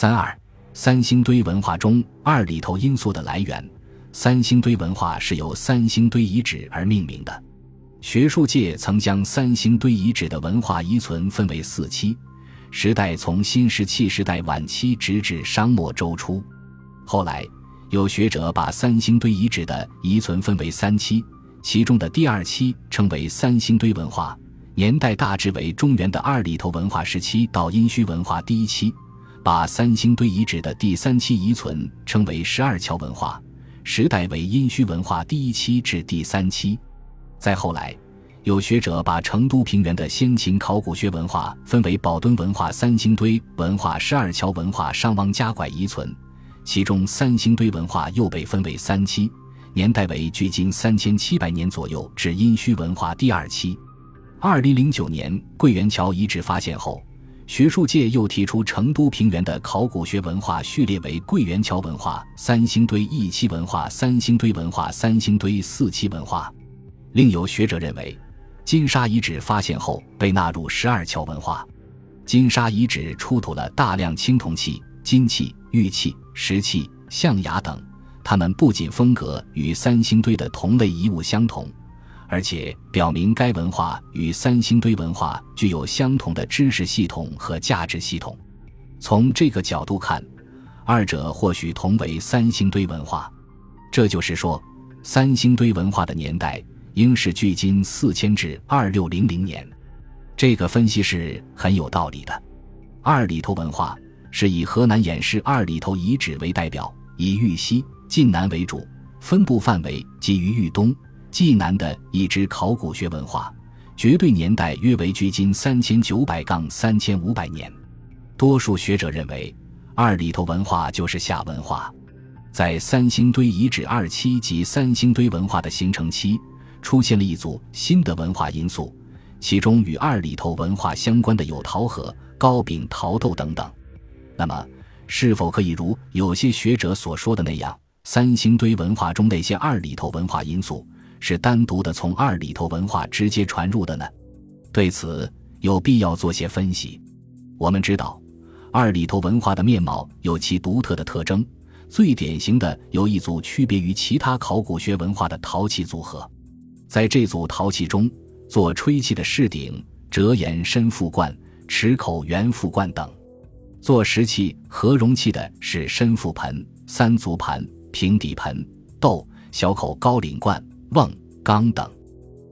三二三星堆文化中二里头因素的来源，三星堆文化是由三星堆遗址而命名的。学术界曾将三星堆遗址的文化遗存分为四期，时代从新石器时代晚期直至商末周初。后来，有学者把三星堆遗址的遗存分为三期，其中的第二期称为三星堆文化，年代大致为中原的二里头文化时期到殷墟文化第一期；把三星堆遗址的第三期遗存称为十二桥文化，时代为殷墟文化第一期至第三期。再后来，有学者把成都平原的先秦考古学文化分为宝墩文化、三星堆文化、十二桥文化、商王家拐遗存，其中三星堆文化又被分为三期，年代为距今三千七百年左右至殷墟文化第二期。二零零九年桂园桥遗址发现后，学术界又提出成都平原的考古学文化序列为桂园桥文化、三星堆一期文化、三星堆文化、三星堆四期文化。另有学者认为，金沙遗址发现后被纳入十二桥文化。金沙遗址出土了大量青铜器、金器、玉器、石器、象牙等，它们不仅风格与三星堆的同类遗物相同，而且表明该文化与三星堆文化具有相同的知识系统和价值系统。从这个角度看，二者或许同为三星堆文化。这就是说，三星堆文化的年代。应是距今四千至二六零零年，这个分析是很有道理的。二里头文化是以河南偃师二里头遗址为代表，以豫西、晋南为主，分布范围基于豫东、济南的一支考古学文化，绝对年代约为距今三千九百杠三千五百年。多数学者认为，二里头文化就是夏文化，在三星堆遗址二期及三星堆文化的形成期。出现了一组新的文化因素，其中与二里头文化相关的有陶盒、糕饼、陶豆等等。那么，是否可以如有些学者所说的那样，三星堆文化中那些二里头文化因素是单独的从二里头文化直接传入的呢？对此，有必要做些分析。我们知道，二里头文化的面貌有其独特的特征，最典型的有一组区别于其他考古学文化的陶器组合。在这组陶器中，做吹器的是鼎、折沿深腹罐、池口圆腹罐等；做石器和容器的是深腹盆、三足盘、平底盆、豆、小口高领罐、瓮、缸等。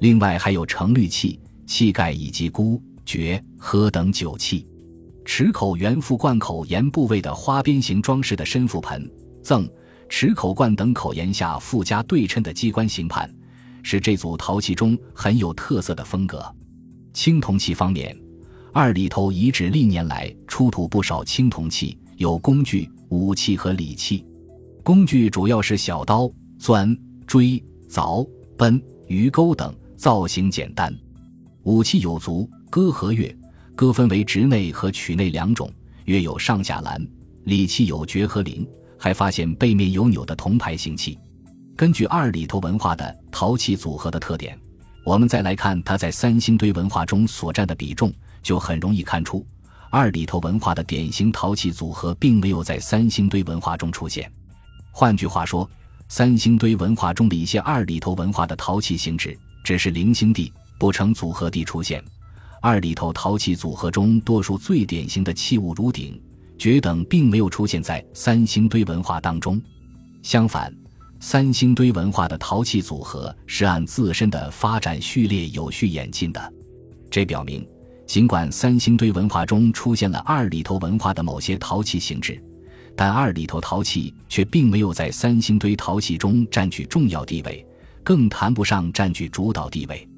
另外还有盛绿器、器盖以及孤、爵、喝等酒器。池口圆腹罐口沿部位的花边形装饰的深腹盆、赠、池口罐等口沿下附加对称的机关形盘。是这组陶器中很有特色的风格。青铜器方面，二里头遗址历年来出土不少青铜器，有工具、武器和礼器。工具主要是小刀、钻、锥、凿、奔、鱼钩等，造型简单。武器有足、戈和钺，戈分为直内和曲内两种，钺有上下栏。礼器有爵和铃，还发现背面有钮的铜牌形器。根据二里头文化的陶器组合的特点，我们再来看它在三星堆文化中所占的比重，就很容易看出，二里头文化的典型陶器组合并没有在三星堆文化中出现。换句话说，三星堆文化中的一些二里头文化的陶器形制只是零星地不成组合地出现。二里头陶器组合中多数最典型的器物如鼎、爵等，并没有出现在三星堆文化当中。相反。三星堆文化的陶器组合是按自身的发展序列有序演进的，这表明，尽管三星堆文化中出现了二里头文化 的某些陶器形制，但二里头陶器却并没有在三星堆陶器中占据重要地位，更谈不上占据主导地位。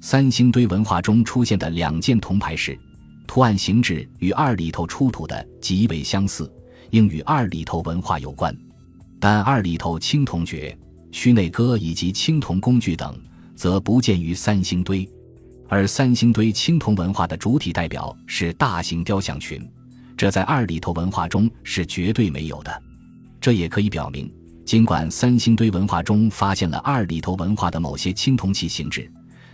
三星堆文化中出现的两件铜牌式，图案形制与二里头出土的极为相似，应与二里头文化有关。但二里头青铜爵、须内戈以及青铜工具等，则不见于三星堆，而三星堆青铜文化的主体代表是大型雕像群，这在二里头文化中是绝对没有的。这也可以表明，尽管三星堆文化中发现了二里头文化的某些青铜器形制，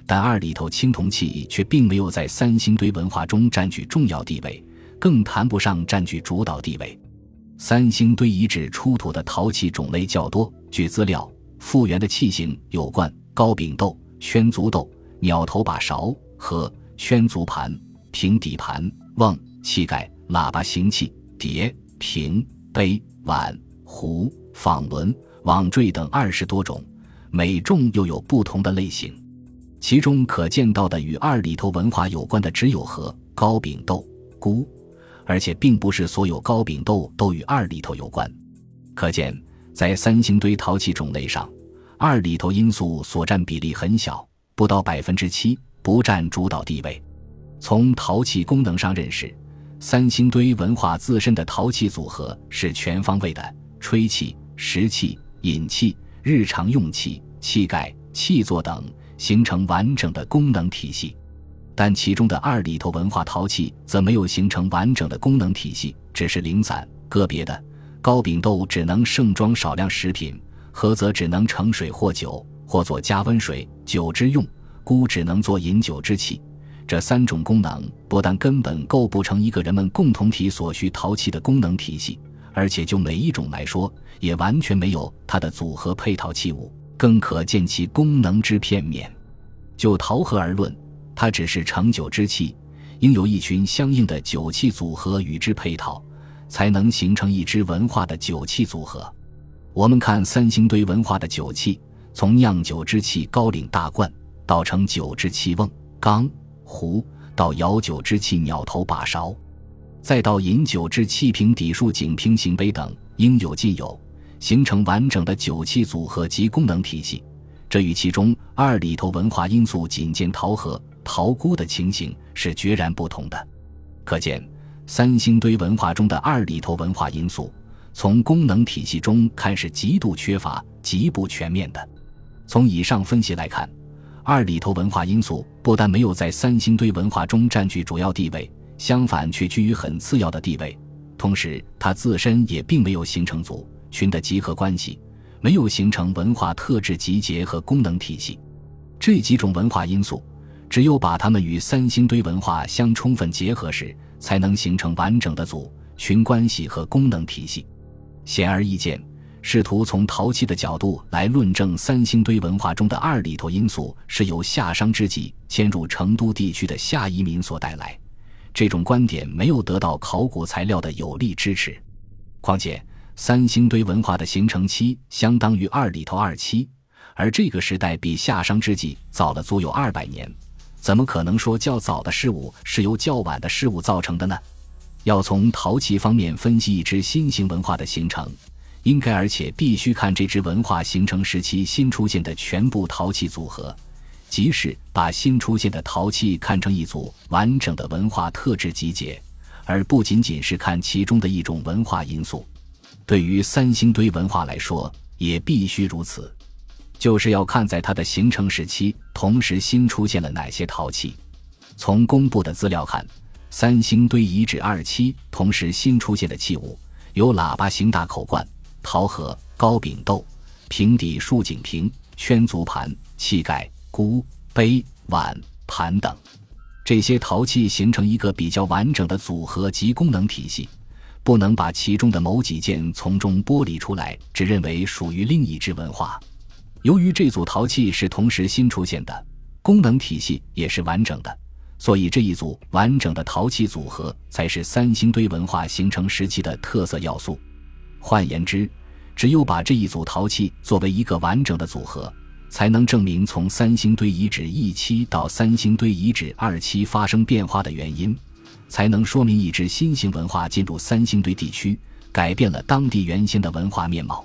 但二里头青铜器却并没有在三星堆文化中占据重要地位，更谈不上占据主导地位。三星堆遗址出土的陶器种类较多。据资料，复原的器型有罐、高柄豆、圈足豆、鸟头把勺和圈足盘、平底盘、瓮、器盖、喇叭形器、碟、瓶、杯、碗、壶、纺轮、网坠等二十多种，每种又有不同的类型。其中可见到的与二里头文化有关的只有和高柄豆、菇。而且并不是所有高柄豆都与二里头有关，可见在三星堆陶器种类上，二里头因素所占比例很小，不到百分之七，不占主导地位。从陶器功能上认识，三星堆文化自身的陶器组合是全方位的：吹器、食器、饮器、日常用器、器盖、器座等，形成完整的功能体系。但其中的二里头文化陶器则没有形成完整的功能体系，只是零散个别的。高柄豆只能盛装少量食品，盒则只能盛水或酒，或做加温水酒之用。菇只能做饮酒之器。这三种功能不但根本构不成一个人们共同体所需陶器的功能体系，而且就每一种来说，也完全没有它的组合配套器物，更可见其功能之片面。就陶盒而论。它只是盛酒之器，应有一群相应的酒器组合与之配套，才能形成一支文化的酒器组合。我们看三星堆文化的酒器，从酿酒之器高岭大罐，到盛酒之器瓮、缸、壶，到舀酒之器鸟头把勺，再到饮酒之器瓶底数井瓶形杯等，应有尽有，形成完整的酒器组合及功能体系。这与其中二里头文化因素仅见陶盒。陶菇的情形是决然不同的，可见三星堆文化中的二里头文化因素，从功能体系中看是极度缺乏、极不全面的。从以上分析来看，二里头文化因素不但没有在三星堆文化中占据主要地位，相反却居于很次要的地位。同时，它自身也并没有形成组群的集合关系，没有形成文化特质集结和功能体系。这几种文化因素。只有把它们与三星堆文化相充分结合时，才能形成完整的组群关系和功能体系。显而易见，试图从陶器的角度来论证三星堆文化中的二里头因素是由夏商之际迁入成都地区的夏移民所带来，这种观点没有得到考古材料的有力支持。况且，三星堆文化的形成期相当于二里头二期，而这个时代比夏商之际早了足有二百年。怎么可能说较早的事物是由较晚的事物造成的呢？要从陶器方面分析一支新型文化的形成，应该而且必须看这支文化形成时期新出现的全部陶器组合，即是把新出现的陶器看成一组完整的文化特质集结，而不仅仅是看其中的一种文化因素。对于三星堆文化来说，也必须如此。就是要看在它的形成时期，同时新出现了哪些陶器。从公布的资料看，三星堆遗址二期同时新出现的器物有喇叭形大口罐、陶盒、高柄豆、平底竖井瓶、圈足盘、器盖、菇、杯、碗、盘等。这些陶器形成一个比较完整的组合及功能体系，不能把其中的某几件从中剥离出来，只认为属于另一支文化。由于这组陶器是同时新出现的，功能体系也是完整的，所以这一组完整的陶器组合才是三星堆文化形成时期的特色要素。换言之，只有把这一组陶器作为一个完整的组合，才能证明从三星堆遗址一期到三星堆遗址二期发生变化的原因，才能说明一支新型文化进入三星堆地区，改变了当地原先的文化面貌。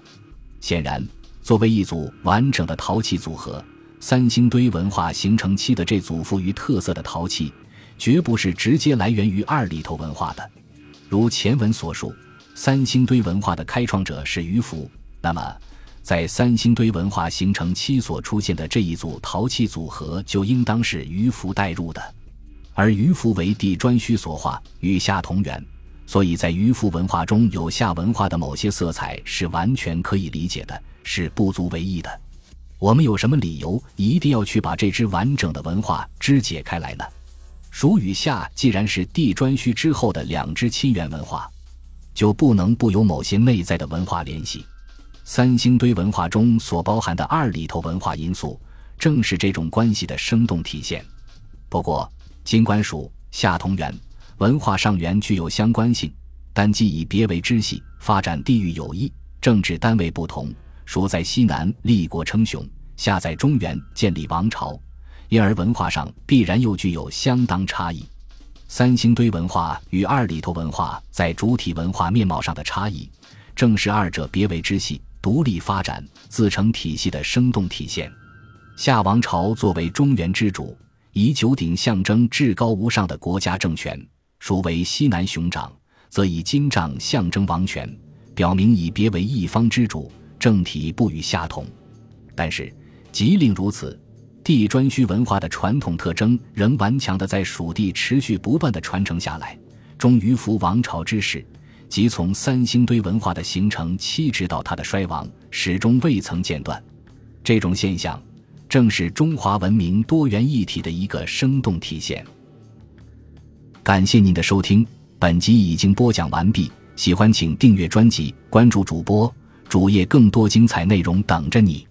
显然。作为一组完整的陶器组合，三星堆文化形成期的这组富于特色的陶器，绝不是直接来源于二里头文化的。如前文所述，三星堆文化的开创者是鱼凫，那么在三星堆文化形成期所出现的这一组陶器组合，就应当是鱼凫带入的。而鱼凫为地砖虚所化，与夏同源，所以在鱼凫文化中有夏文化的某些色彩是完全可以理解的。是不足为意的。我们有什么理由一定要去把这支完整的文化肢解开来呢？蜀与夏既然是地砖墟之后的两支亲缘文化，就不能不有某些内在的文化联系。三星堆文化中所包含的二里头文化因素，正是这种关系的生动体现。不过，尽管属下同源，文化上源具有相关性，但既以别为支系，发展地域有异，政治单位不同，属在西南立国称雄，下在中原建立王朝，因而文化上必然又具有相当差异。三星堆文化与二里头文化在主体文化面貌上的差异，正是二者别为支系。独立发展、自成体系的生动体现。夏王朝作为中原之主，以九鼎象征至高无上的国家政权；属为西南雄长，则以金杖象征王权，表明以别为一方之主，政体不与夏同。但是，即令如此，地专需文化的传统特征仍顽强地在蜀地持续不断地传承下来，终于服王朝之势。即从三星堆文化的形成期直到它的衰亡，始终未曾间断。这种现象，正是中华文明多元一体的一个生动体现。感谢您的收听，本集已经播讲完毕。喜欢请订阅专辑，关注主播主页，更多精彩内容等着你。